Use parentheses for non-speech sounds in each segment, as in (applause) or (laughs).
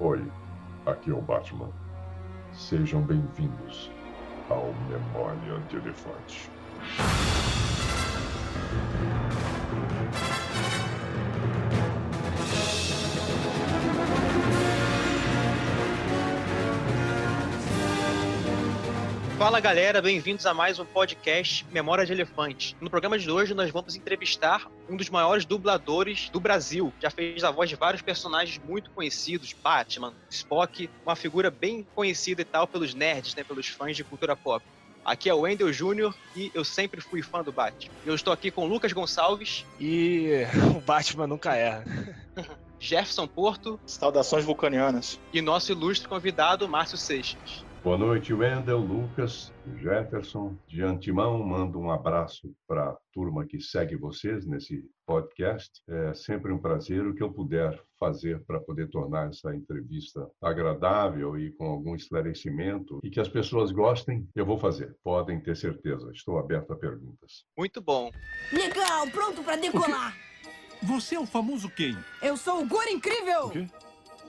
Oi, aqui é o Batman. Sejam bem-vindos ao Memória de Elefante. Fala galera, bem-vindos a mais um podcast Memória de Elefante. No programa de hoje nós vamos entrevistar um dos maiores dubladores do Brasil. Já fez a voz de vários personagens muito conhecidos, Batman, Spock, uma figura bem conhecida e tal pelos nerds, né, pelos fãs de cultura pop. Aqui é o Wendel Júnior e eu sempre fui fã do Batman. Eu estou aqui com o Lucas Gonçalves. E (laughs) o Batman nunca erra. Jefferson Porto. Saudações vulcanianas. E nosso ilustre convidado, Márcio Seixas. Boa noite, Wendel, Lucas, Jefferson. De antemão, mando um abraço para a turma que segue vocês nesse podcast. É sempre um prazer o que eu puder fazer para poder tornar essa entrevista agradável e com algum esclarecimento e que as pessoas gostem, eu vou fazer. Podem ter certeza. Estou aberto a perguntas. Muito bom. Legal, pronto para decolar. (laughs) Você é o famoso quem? Eu sou o Guri Incrível. O quê?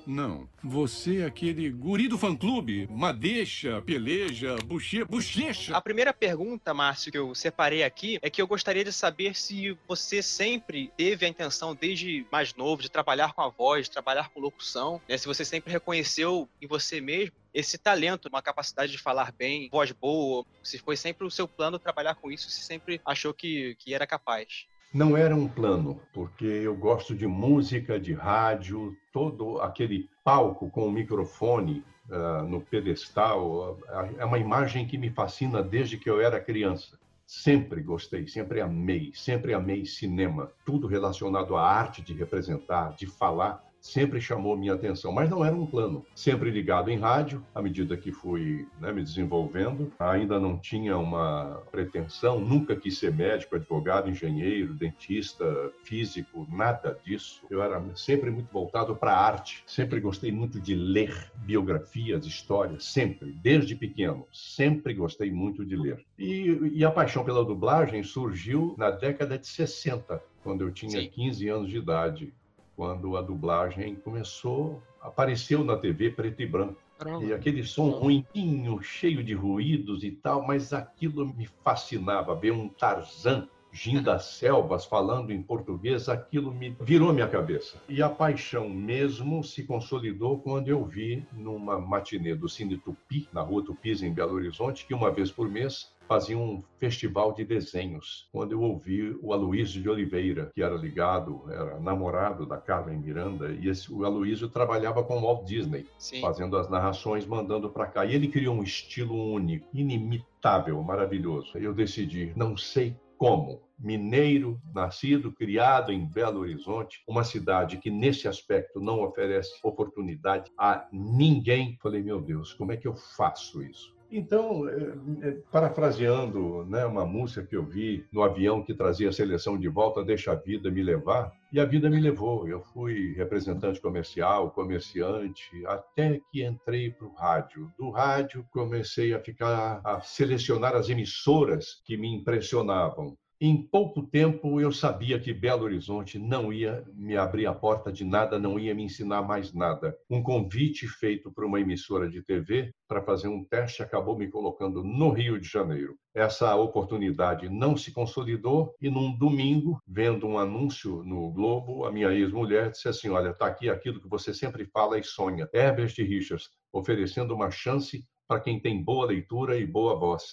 Não. Você é aquele guri do fã-clube. Madeixa, peleja, buche... bochecha. A primeira pergunta, Márcio, que eu separei aqui é que eu gostaria de saber se você sempre teve a intenção, desde mais novo, de trabalhar com a voz, de trabalhar com locução, né? Se você sempre reconheceu em você mesmo esse talento, uma capacidade de falar bem, voz boa, se foi sempre o seu plano trabalhar com isso, se sempre achou que, que era capaz. Não era um plano, porque eu gosto de música, de rádio, todo aquele palco com o microfone uh, no pedestal. Uh, é uma imagem que me fascina desde que eu era criança. Sempre gostei, sempre amei, sempre amei cinema. Tudo relacionado à arte de representar, de falar sempre chamou minha atenção, mas não era um plano. Sempre ligado em rádio, à medida que fui né, me desenvolvendo, ainda não tinha uma pretensão, nunca quis ser médico, advogado, engenheiro, dentista, físico, nada disso. Eu era sempre muito voltado para a arte, sempre gostei muito de ler biografias, histórias, sempre, desde pequeno, sempre gostei muito de ler. E, e a paixão pela dublagem surgiu na década de 60, quando eu tinha Sim. 15 anos de idade quando a dublagem começou, apareceu na TV preto e branco. Caramba. E aquele som ruimzinho, cheio de ruídos e tal, mas aquilo me fascinava, ver um Tarzan Gin das Selvas falando em português, aquilo me virou minha cabeça. E a paixão mesmo se consolidou quando eu vi numa matinê do Cine Tupi, na rua Tupis, em Belo Horizonte, que uma vez por mês fazia um festival de desenhos, quando eu ouvi o Aloísio de Oliveira, que era ligado, era namorado da Carmen Miranda, e esse, o Aloísio trabalhava com o Walt Disney, Sim. fazendo as narrações, mandando para cá. E ele criou um estilo único, inimitável, maravilhoso. Eu decidi, não sei como mineiro, nascido, criado em Belo Horizonte, uma cidade que nesse aspecto não oferece oportunidade a ninguém. Falei, meu Deus, como é que eu faço isso? Então, é, é, parafraseando né, uma música que eu vi no avião que trazia a seleção de volta, Deixa a Vida Me Levar, e a vida me levou. Eu fui representante comercial, comerciante, até que entrei para o rádio. Do rádio, comecei a ficar, a selecionar as emissoras que me impressionavam. Em pouco tempo eu sabia que Belo Horizonte não ia me abrir a porta de nada, não ia me ensinar mais nada. Um convite feito para uma emissora de TV para fazer um teste acabou me colocando no Rio de Janeiro. Essa oportunidade não se consolidou e num domingo, vendo um anúncio no Globo, a minha ex-mulher disse assim: "Olha, está aqui aquilo que você sempre fala e sonha. Herbert Richards oferecendo uma chance para quem tem boa leitura e boa voz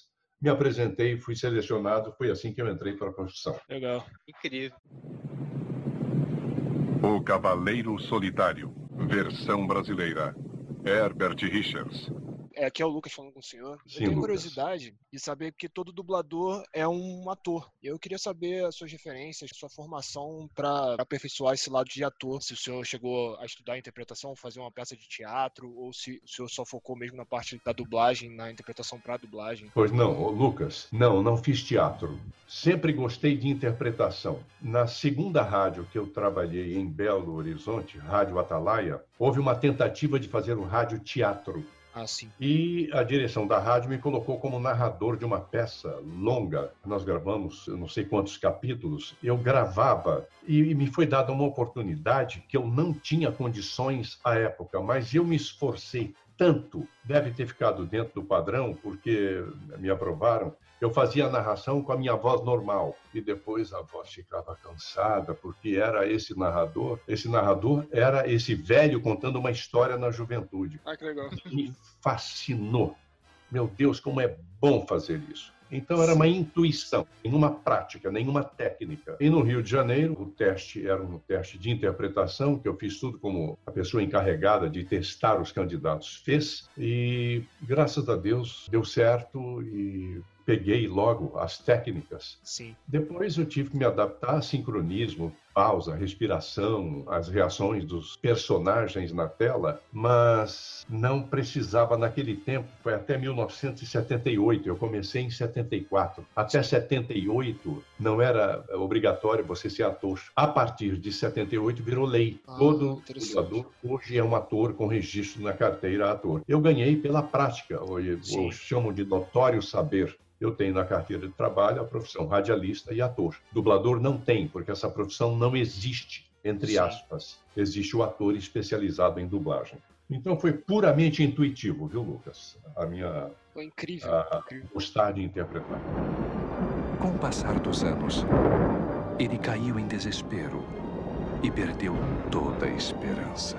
me apresentei, fui selecionado, foi assim que eu entrei para a profissão. Legal, incrível. O Cavaleiro Solitário, versão brasileira. Herbert Richards. É, aqui é o Lucas falando com o senhor. Sim, eu tenho Lucas. curiosidade de saber que todo dublador é um ator. Eu queria saber as suas referências, sua formação para aperfeiçoar esse lado de ator. Se o senhor chegou a estudar interpretação, fazer uma peça de teatro, ou se o senhor só focou mesmo na parte da dublagem, na interpretação para dublagem. Pois não, Lucas, não, não fiz teatro. Sempre gostei de interpretação. Na segunda rádio que eu trabalhei em Belo Horizonte, Rádio Atalaia, houve uma tentativa de fazer um rádio teatro Ah. E a direção da rádio me colocou como narrador de uma peça longa. Nós gravamos, eu não sei quantos capítulos. Eu gravava e me foi dada uma oportunidade que eu não tinha condições à época, mas eu me esforcei tanto, deve ter ficado dentro do padrão, porque me aprovaram. Eu fazia a narração com a minha voz normal e depois a voz ficava cansada, porque era esse narrador. Esse narrador era esse velho contando uma história na juventude. Ah, que legal. Me fascinou. Meu Deus, como é bom fazer isso. Então era uma intuição, nenhuma prática, nenhuma técnica. E no Rio de Janeiro, o teste era um teste de interpretação, que eu fiz tudo como a pessoa encarregada de testar os candidatos fez. E graças a Deus deu certo e peguei logo as técnicas. Sim. Depois eu tive que me adaptar a sincronismo, pausa, respiração, as reações dos personagens na tela, mas não precisava naquele tempo, foi até 1978, eu comecei em 74. Até 78 não era obrigatório você ser ator. A partir de 78 virou lei. Ah, Todo dublador hoje é um ator com registro na carteira ator. Eu ganhei pela prática, ou, ou chamam de notório saber eu tenho na carteira de trabalho a profissão radialista e ator. Dublador não tem, porque essa profissão não existe, entre Sim. aspas. Existe o ator especializado em dublagem. Então foi puramente intuitivo, viu, Lucas? A minha. Foi incrível. A, incrível. Gostar de interpretar. Com o passar dos anos, ele caiu em desespero e perdeu toda a esperança.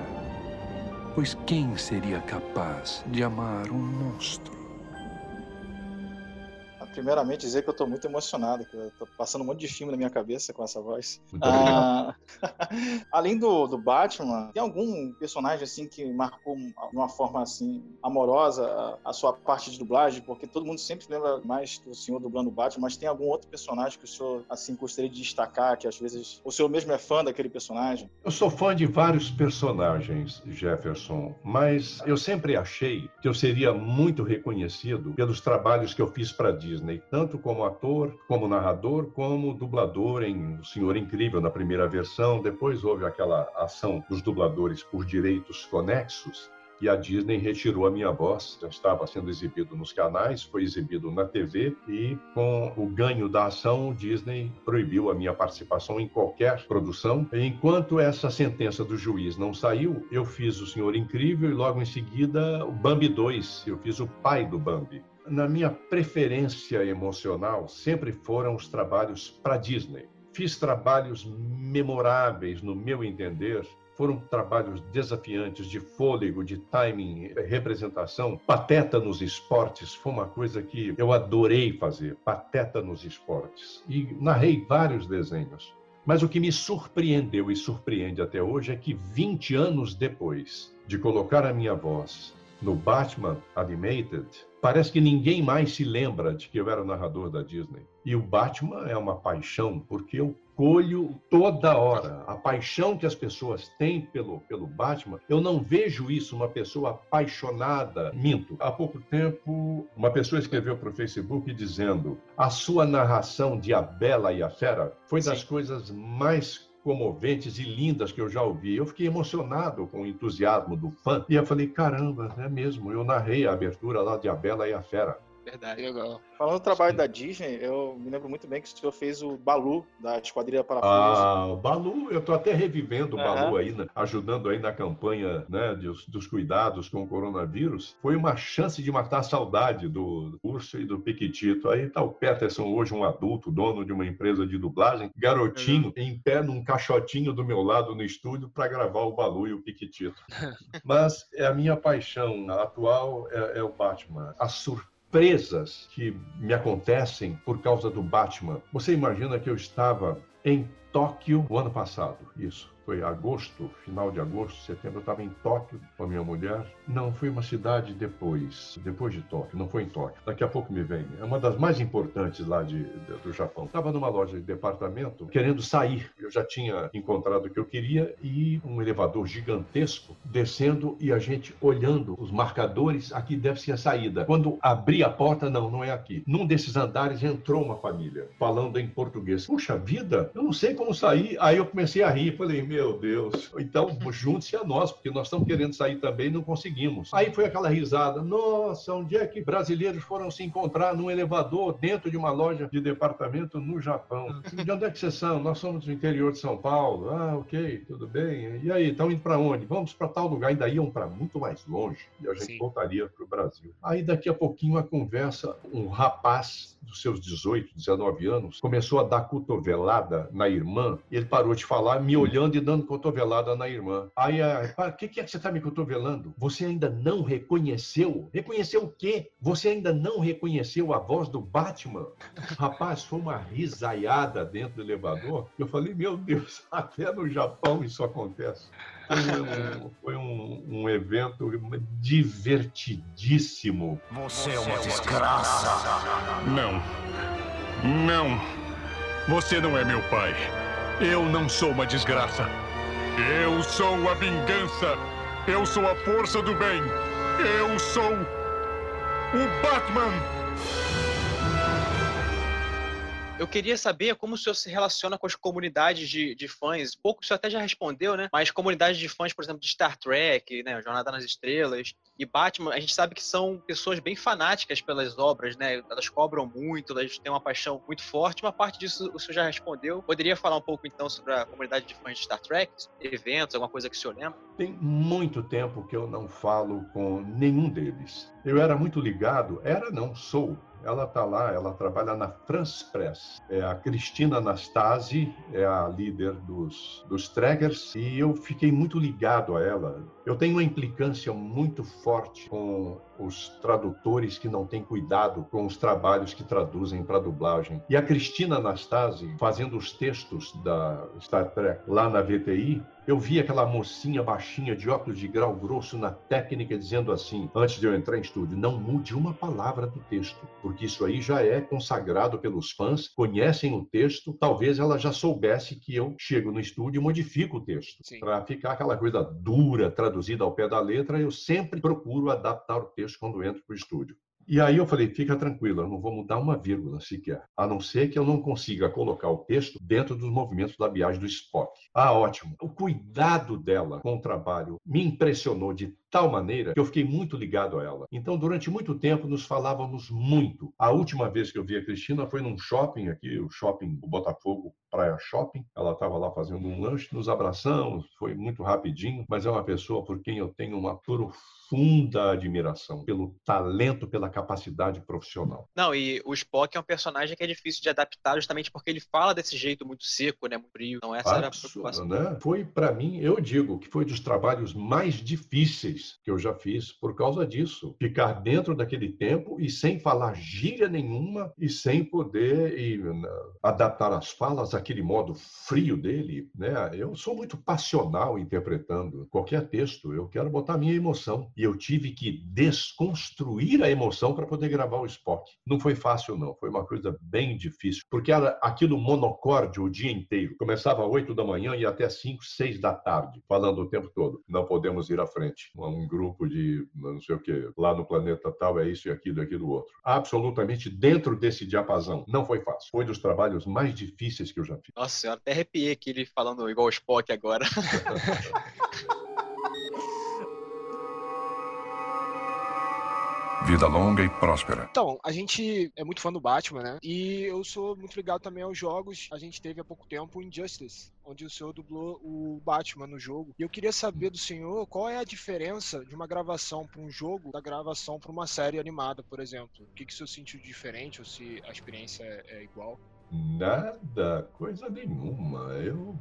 Pois quem seria capaz de amar um monstro? Primeiramente dizer que eu estou muito emocionado, que eu tô passando um monte de filme na minha cabeça com essa voz. Ah, (laughs) além do, do Batman, tem algum personagem assim que marcou de uma forma assim amorosa a, a, sua parte de dublagem? Porque todo mundo sempre lembra mais do senhor dublando o Batman, mas tem algum outro personagem que o senhor assim gostaria de destacar, que às vezes o senhor mesmo é fã daquele personagem? Eu sou fã de vários personagens, Jefferson, mas eu sempre achei que eu seria muito reconhecido pelos trabalhos que eu fiz para Disney. Tanto como ator, como narrador, como dublador em O Senhor Incrível na primeira versão. Depois houve aquela ação dos dubladores por direitos conexos e a Disney retirou a minha voz. Já estava sendo exibido nos canais, foi exibido na TV e com o ganho da ação, Disney proibiu a minha participação em qualquer produção. Enquanto essa sentença do juiz não saiu, eu fiz O Senhor Incrível e logo em seguida o Bambi 2. Eu fiz o pai do Bambi na minha preferência emocional sempre foram os trabalhos para Disney. Fiz trabalhos memoráveis, no meu entender, foram trabalhos desafiantes de fôlego, de timing, representação. Pateta nos esportes foi uma coisa que eu adorei fazer, pateta nos esportes. E narrei vários desenhos. Mas o que me surpreendeu e surpreende até hoje é que 20 anos depois de colocar a minha voz no Batman Animated, parece que ninguém mais se lembra de que eu era o narrador da Disney. E o Batman é uma paixão, porque eu colho toda hora a paixão que as pessoas têm pelo, pelo Batman. Eu não vejo isso uma pessoa apaixonada. Minto. Há pouco tempo, uma pessoa escreveu para o Facebook dizendo: a sua narração de A Bela e a Fera foi das Sim. coisas mais comoventes e lindas que eu já ouvi. Eu fiquei emocionado com o entusiasmo do fã. E eu falei, caramba, é mesmo. Eu narrei a abertura lá de A Bela e a Fera. Verdade. Legal. Falando do trabalho Sim. da Disney, eu me lembro muito bem que o senhor fez o Balu, da Esquadrilha Parafuso. Ah, o Balu, eu estou até revivendo o Balu aí, né, ajudando aí na campanha né, dos, dos, cuidados com o coronavírus. Foi uma chance de matar a saudade do Urso e do Piquitito. Aí tá o Peterson, hoje um adulto, dono de uma empresa de dublagem, garotinho, em pé num caixotinho do meu lado no estúdio para gravar o Balu e o Piquitito. Mas é a minha paixão atual é, é o Batman. A surpresa presas que me acontecem por causa do Batman. Você imagina que eu estava em Tóquio o ano passado, isso foi agosto, final de agosto, setembro, eu estava em Tóquio com a minha mulher. Não, foi uma cidade depois, depois de Tóquio, não foi em Tóquio. Daqui a pouco me vem. É uma das mais importantes lá de, de do Japão. Estava numa loja de departamento querendo sair. Eu já tinha encontrado o que eu queria e um elevador gigantesco descendo e a gente olhando os marcadores. Aqui deve ser a saída. Quando abri a porta, não, não é aqui. Num desses andares entrou uma família falando em português. Puxa vida, eu não sei como sair. Aí eu comecei a rir, falei, meu Deus, então junte-se a nós, porque nós estamos querendo sair também e não conseguimos. Aí foi aquela risada, nossa, onde é que brasileiros foram se encontrar num elevador dentro de uma loja de departamento no Japão? De onde é que vocês são? Nós somos do interior de São Paulo. Ah, ok, tudo bem. E aí, estão indo para onde? Vamos para tal lugar. Ainda iam para muito mais longe e a gente Sim. voltaria para o Brasil. Aí daqui a pouquinho a conversa, um rapaz dos seus 18, 19 anos, começou a dar cotovelada na irmã, ele parou de falar, me olhando e dando cotovelada na irmã. Aí, o que, que é que você está me cotovelando? Você ainda não reconheceu? Reconheceu o quê? Você ainda não reconheceu a voz do Batman? (laughs) Rapaz, foi uma risaiada dentro do elevador. Eu falei, meu Deus, (laughs) até no Japão isso acontece. Foi um, foi um, um evento divertidíssimo. Você é uma desgraça. Não. Não. Você não é meu pai. Eu não sou uma desgraça. Eu sou a vingança. Eu sou a força do bem. Eu sou o Batman. Eu queria saber como o senhor se relaciona com as comunidades de, de fãs. Pouco o senhor até já respondeu, né? Mas comunidades de fãs, por exemplo, de Star Trek, né? Jornada nas Estrelas e Batman, a gente sabe que são pessoas bem fanáticas pelas obras, né? Elas cobram muito, elas têm uma paixão muito forte. Uma parte disso o senhor já respondeu. Poderia falar um pouco então sobre a comunidade de fãs de Star Trek? Eventos, alguma coisa que o senhor lembra? Tem muito tempo que eu não falo com nenhum deles. Eu era muito ligado, era não, sou ela está lá, ela trabalha na France Press. É a Cristina Anastasi, é a líder dos, dos Treggers, e eu fiquei muito ligado a ela. Eu tenho uma implicância muito forte com os tradutores que não têm cuidado com os trabalhos que traduzem para dublagem. E a Cristina Anastasi, fazendo os textos da Star Trek lá na VTI, eu vi aquela mocinha baixinha de óculos de grau grosso na técnica dizendo assim, antes de eu entrar em estúdio, não mude uma palavra do texto, porque isso aí já é consagrado pelos fãs, conhecem o texto, talvez ela já soubesse que eu chego no estúdio e modifico o texto. Para ficar aquela coisa dura, traduzida ao pé da letra, eu sempre procuro adaptar o texto quando entro para o estúdio. E aí eu falei, fica tranquila, eu não vou mudar uma vírgula sequer, a não ser que eu não consiga colocar o texto dentro dos movimentos labiais do Spock. Ah, ótimo. O cuidado dela com o trabalho me impressionou de tal maneira que eu fiquei muito ligado a ela. Então, durante muito tempo, nos falávamos muito. A última vez que eu vi a Cristina foi num shopping aqui, o shopping o Botafogo Praia Shopping. Ela estava lá fazendo um lanche, nos abraçamos, foi muito rapidinho, mas é uma pessoa por quem eu tenho uma profunda admiração pelo talento, pela capacidade profissional. Não, e o Spock é um personagem que é difícil de adaptar justamente porque ele fala desse jeito muito seco, né, muito frio. Então essa era a preocupação. Né? Foi para mim, eu digo que foi dos trabalhos mais difíceis que eu já fiz por causa disso, ficar dentro daquele tempo e sem falar gíria nenhuma e sem poder e, né, adaptar as falas àquele modo frio dele, né? Eu sou muito passional interpretando qualquer texto, eu quero botar minha emoção e eu tive que desconstruir a emoção para poder gravar o Spock. Não foi fácil, não. Foi uma coisa bem difícil. Porque era aquilo monocórdio o dia inteiro. Começava às 8 da manhã e até 5, 6 da tarde, falando o tempo todo. Não podemos ir à frente. Um grupo de não sei o que, lá no planeta tal, é isso e aquilo e aquilo outro. Absolutamente dentro desse diapasão. Não foi fácil. Foi dos trabalhos mais difíceis que eu já fiz. Nossa senhora, até arrepiei aqui ele falando igual o Spock agora. (laughs) Vida longa e próspera. Então, a gente é muito fã do Batman, né? E eu sou muito ligado também aos jogos. A gente teve há pouco tempo o Injustice, onde o senhor dublou o Batman no jogo. E eu queria saber do senhor qual é a diferença de uma gravação para um jogo da gravação para uma série animada, por exemplo. O que, que o senhor sentiu de diferente ou se a experiência é, é igual? Nada, coisa nenhuma. Eu,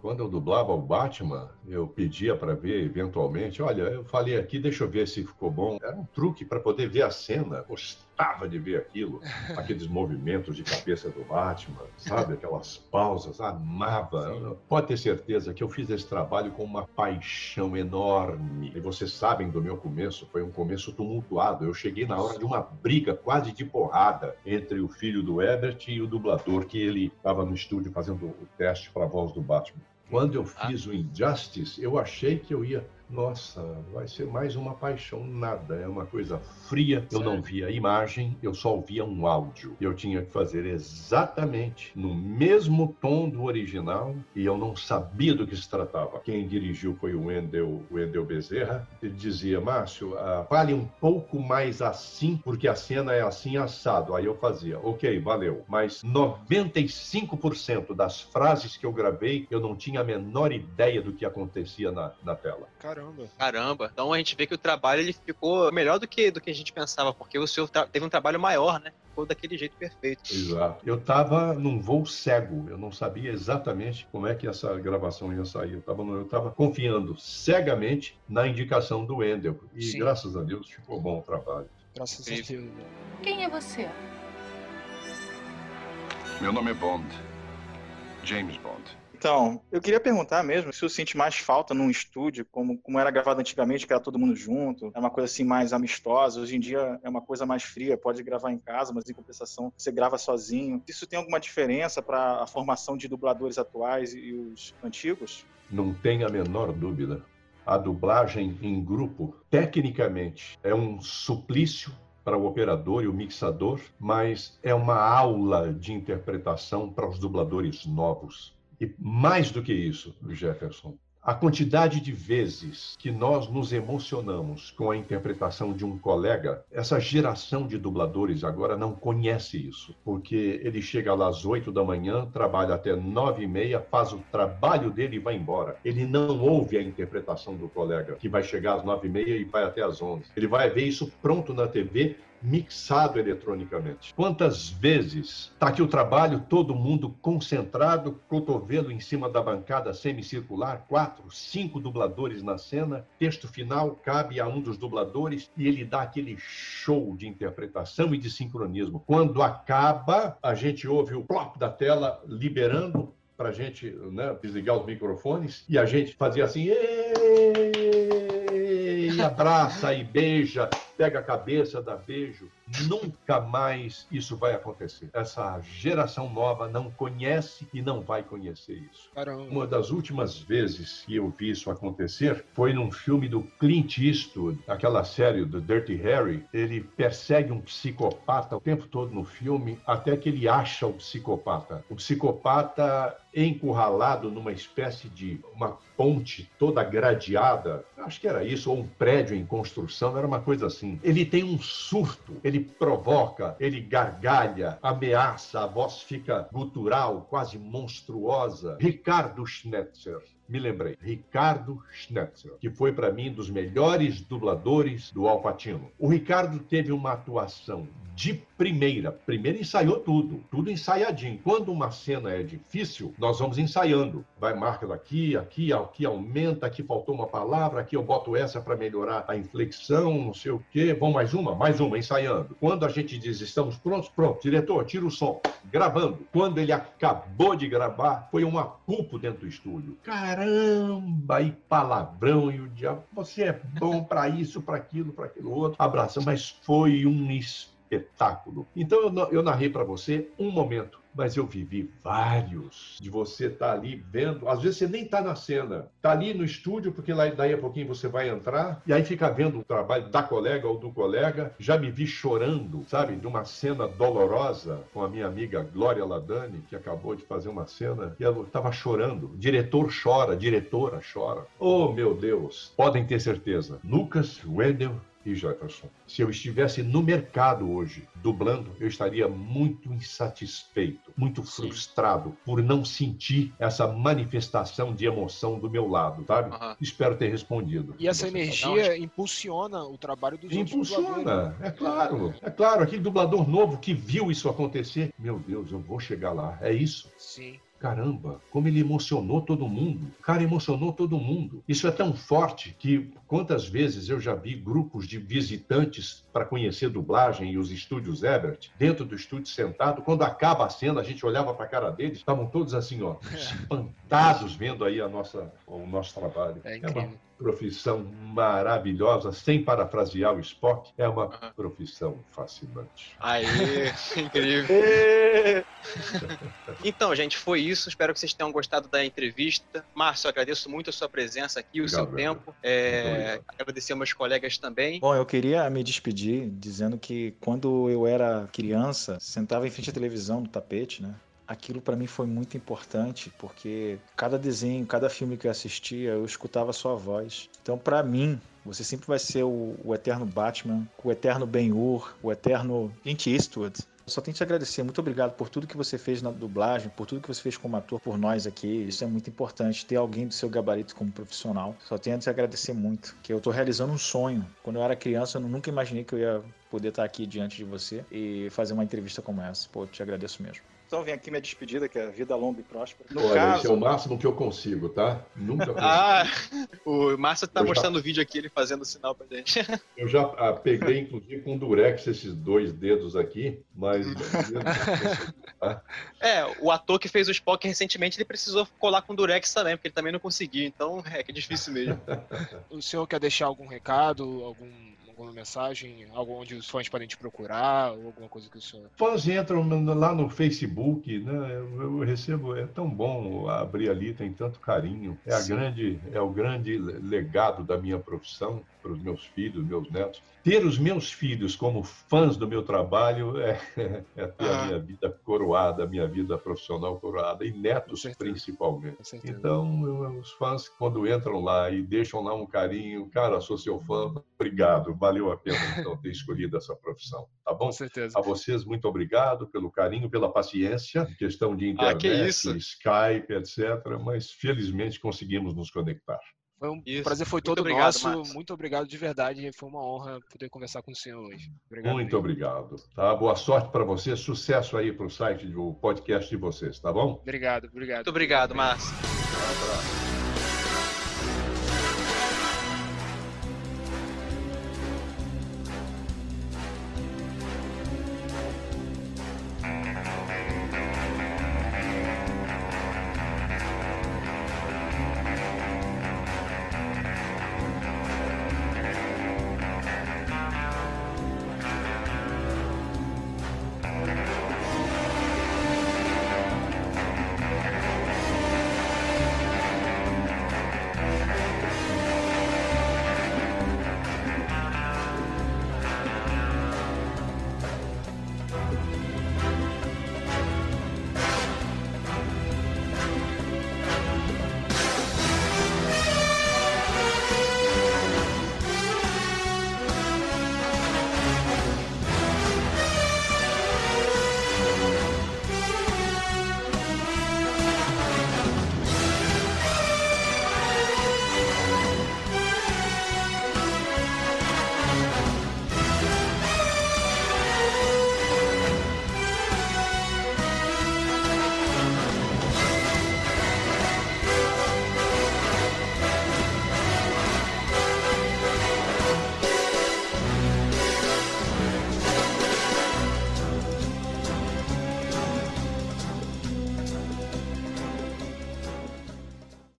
quando eu dublava o Batman, eu pedia para ver eventualmente. Olha, eu falei aqui, deixa eu ver se ficou bom. Era um truque para poder ver a cena gostava de ver aquilo, (laughs) aqueles movimentos de cabeça do Batman, sabe? Aquelas pausas, amava. Pode ter certeza que eu fiz esse trabalho com uma paixão enorme. E vocês sabem do meu começo, foi um começo tumultuado. Eu cheguei na hora de uma briga quase de porrada entre o filho do Ebert e o dublador, que ele estava no estúdio fazendo o teste para a voz do Batman. Quando eu ah. fiz o Injustice, eu achei que eu ia nossa, vai ser mais uma paixão. Nada, é uma coisa fria. Eu não via imagem, eu só ouvia um áudio. Eu tinha que fazer exatamente no mesmo tom do original e eu não sabia do que se tratava. Quem dirigiu foi o Wendel, o Wendel Bezerra. Ele dizia, Márcio, ah, fale um pouco mais assim, porque a cena é assim assado. Aí eu fazia, ok, valeu. Mas 95% das frases que eu gravei, eu não tinha a menor ideia do que acontecia na, na tela. Caramba. Caramba. Então a gente vê que o trabalho ele ficou melhor do que, do que a gente pensava, porque o senhor teve um trabalho maior, né? Ficou daquele jeito perfeito. Exato. Eu estava num voo cego, eu não sabia exatamente como é que essa gravação ia sair. Eu estava eu tava confiando cegamente na indicação do Wendel. E Sim. graças a Deus ficou bom o trabalho. Graças a Deus. Quem é você? Meu nome é Bond. James Bond. Então, eu queria perguntar mesmo se o sente mais falta num estúdio, como, como era gravado antigamente, que era todo mundo junto, é uma coisa assim mais amistosa. Hoje em dia é uma coisa mais fria, pode gravar em casa, mas em compensação você grava sozinho. Isso tem alguma diferença para a formação de dubladores atuais e os antigos? Não tem a menor dúvida. A dublagem em grupo, tecnicamente, é um suplício para o operador e o mixador, mas é uma aula de interpretação para os dubladores novos. E mais do que isso, Jefferson, a quantidade de vezes que nós nos emocionamos com a interpretação de um colega, essa geração de dubladores agora não conhece isso, porque ele chega lá às 8 da manhã, trabalha até nove e meia, faz o trabalho dele e vai embora. Ele não ouve a interpretação do colega, que vai chegar às nove e meia e vai até às 11. Ele vai ver isso pronto na TV mixado eletronicamente. Quantas vezes está aqui o trabalho, todo mundo concentrado, cotovelo em cima da bancada semicircular, quatro, cinco dubladores na cena, texto final cabe a um dos dubladores e ele dá aquele show de interpretação e de sincronismo. Quando acaba, a gente ouve o plop da tela liberando para a gente né, desligar os microfones e a gente fazia assim. E abraça e beija pega a cabeça, dá beijo. Nunca mais isso vai acontecer. Essa geração nova não conhece e não vai conhecer isso. Caramba. Uma das últimas vezes que eu vi isso acontecer foi num filme do Clint Eastwood, aquela série do Dirty Harry. Ele persegue um psicopata o tempo todo no filme até que ele acha o psicopata. O psicopata encurralado numa espécie de uma ponte toda gradeada, acho que era isso, ou um prédio em construção, era uma coisa assim. Ele tem um surto, ele provoca, ele gargalha, ameaça, a voz fica gutural, quase monstruosa. Ricardo Schnetzer me lembrei, Ricardo Schnetzer, que foi para mim dos melhores dubladores do Alpatino. O Ricardo teve uma atuação de primeira. Primeiro ensaiou tudo, tudo ensaiadinho. Quando uma cena é difícil, nós vamos ensaiando. Vai marca daqui, aqui, aqui aumenta, aqui faltou uma palavra, aqui eu boto essa para melhorar a inflexão, não sei o quê. Vamos mais uma, mais uma, ensaiando. Quando a gente diz estamos prontos, pronto, diretor, tira o som, gravando. Quando ele acabou de gravar, foi um apulpo dentro do estúdio. Caramba, e palavrão e o diabo, você é bom para isso, para aquilo, para aquilo outro. Abraço, mas foi um espetáculo. Então eu, eu narrei para você um momento, mas eu vivi vários de você estar tá ali vendo. Às vezes você nem está na cena, está ali no estúdio, porque lá, daí a pouquinho você vai entrar e aí fica vendo o trabalho da colega ou do colega. Já me vi chorando, sabe, de uma cena dolorosa com a minha amiga Glória Ladani, que acabou de fazer uma cena e ela estava chorando. O diretor chora, diretora chora. Oh, meu Deus! Podem ter certeza. Lucas Wendel e Jefferson. Se eu estivesse no mercado hoje, dublando, eu estaria muito insatisfeito, muito frustrado Sim. por não sentir essa manifestação de emoção do meu lado, sabe? Uhum. Espero ter respondido. E essa energia não, impulsiona o trabalho dos Impulsiona, é claro. É claro, aquele dublador novo que viu isso acontecer, meu Deus, eu vou chegar lá. É isso. Sim. Caramba, como ele emocionou todo mundo. O cara emocionou todo mundo. Isso é tão forte que quantas vezes eu já vi grupos de visitantes para conhecer dublagem e os estúdios Ebert, dentro do estúdio sentado, quando acaba a cena, a gente olhava para a cara deles, estavam todos assim, ó, (laughs) espantados vendo aí a nossa, o nosso trabalho. É incrível. É uma profissão maravilhosa, sem parafrasear o Spock, é uma uhum. profissão fascinante. Aí, (laughs) incrível. Então, gente, foi isso. Espero que vocês tenham gostado da entrevista. Márcio, agradeço muito a sua presença aqui, Obrigado, o seu tempo. É, agradecer aos meus colegas também. Bom, eu queria me despedir dizendo que quando eu era criança, sentava em frente à televisão no tapete, né? aquilo para mim foi muito importante, porque cada desenho, cada filme que eu assistia, eu escutava a sua voz. Então, para mim, você sempre vai ser o, o eterno Batman, o eterno Ben-Hur, o eterno Clint Eastwood. Só tenho que te agradecer. Muito obrigado por tudo que você fez na dublagem, por tudo que você fez como ator por nós aqui. Isso é muito importante, ter alguém do seu gabarito como profissional. Só tenho a te agradecer muito, que eu estou realizando um sonho. Quando eu era criança, eu nunca imaginei que eu ia poder estar aqui diante de você e fazer uma entrevista como essa. Pô, te agradeço mesmo. Então vem aqui minha despedida, que é vida longa e próspera. No Olha, caso... esse é o máximo que eu consigo, tá? Nunca (laughs) consigo. ah, o Márcio tá eu mostrando o já... vídeo aqui, ele fazendo sinal pra gente. (laughs) Eu já ah, peguei, inclusive, com durex esses dois dedos aqui, mas... tá? (laughs) É, o ator que fez o Spock recentemente, ele precisou colar com durex também, porque ele também não conseguiu, então é que é difícil mesmo. o senhor quer deixar algum recado, algum alguma mensagem, algo onde os fãs podem te procurar, ou alguma coisa que o senhor. Fãs entram lá no Facebook, né? Eu recebo, é tão bom abrir ali, tem tanto carinho. É, a grande, é o grande legado da minha profissão para os meus filhos, meus netos. Ter os meus filhos como fãs do meu trabalho é, (laughs) é ter ah. a minha vida coroada, a minha vida profissional coroada, e netos principalmente. Então, eu, os fãs, quando entram lá e deixam lá um carinho, cara, sou seu fã, obrigado, valeu a pena então, ter escolhido essa profissão, tá bom? Com certeza. A vocês, muito obrigado pelo carinho, pela paciência, questão de internet, ah, Skype, etc., mas felizmente conseguimos nos conectar. Foi um Isso. prazer, foi todo obrigado, nosso. Marcos. Muito obrigado de verdade. Foi uma honra poder conversar com o senhor hoje. Obrigado, Muito obrigado. Tá? Boa sorte para você. Sucesso aí para o site do podcast de vocês, tá bom? Obrigado, obrigado. Muito obrigado, Márcio. Um abraço.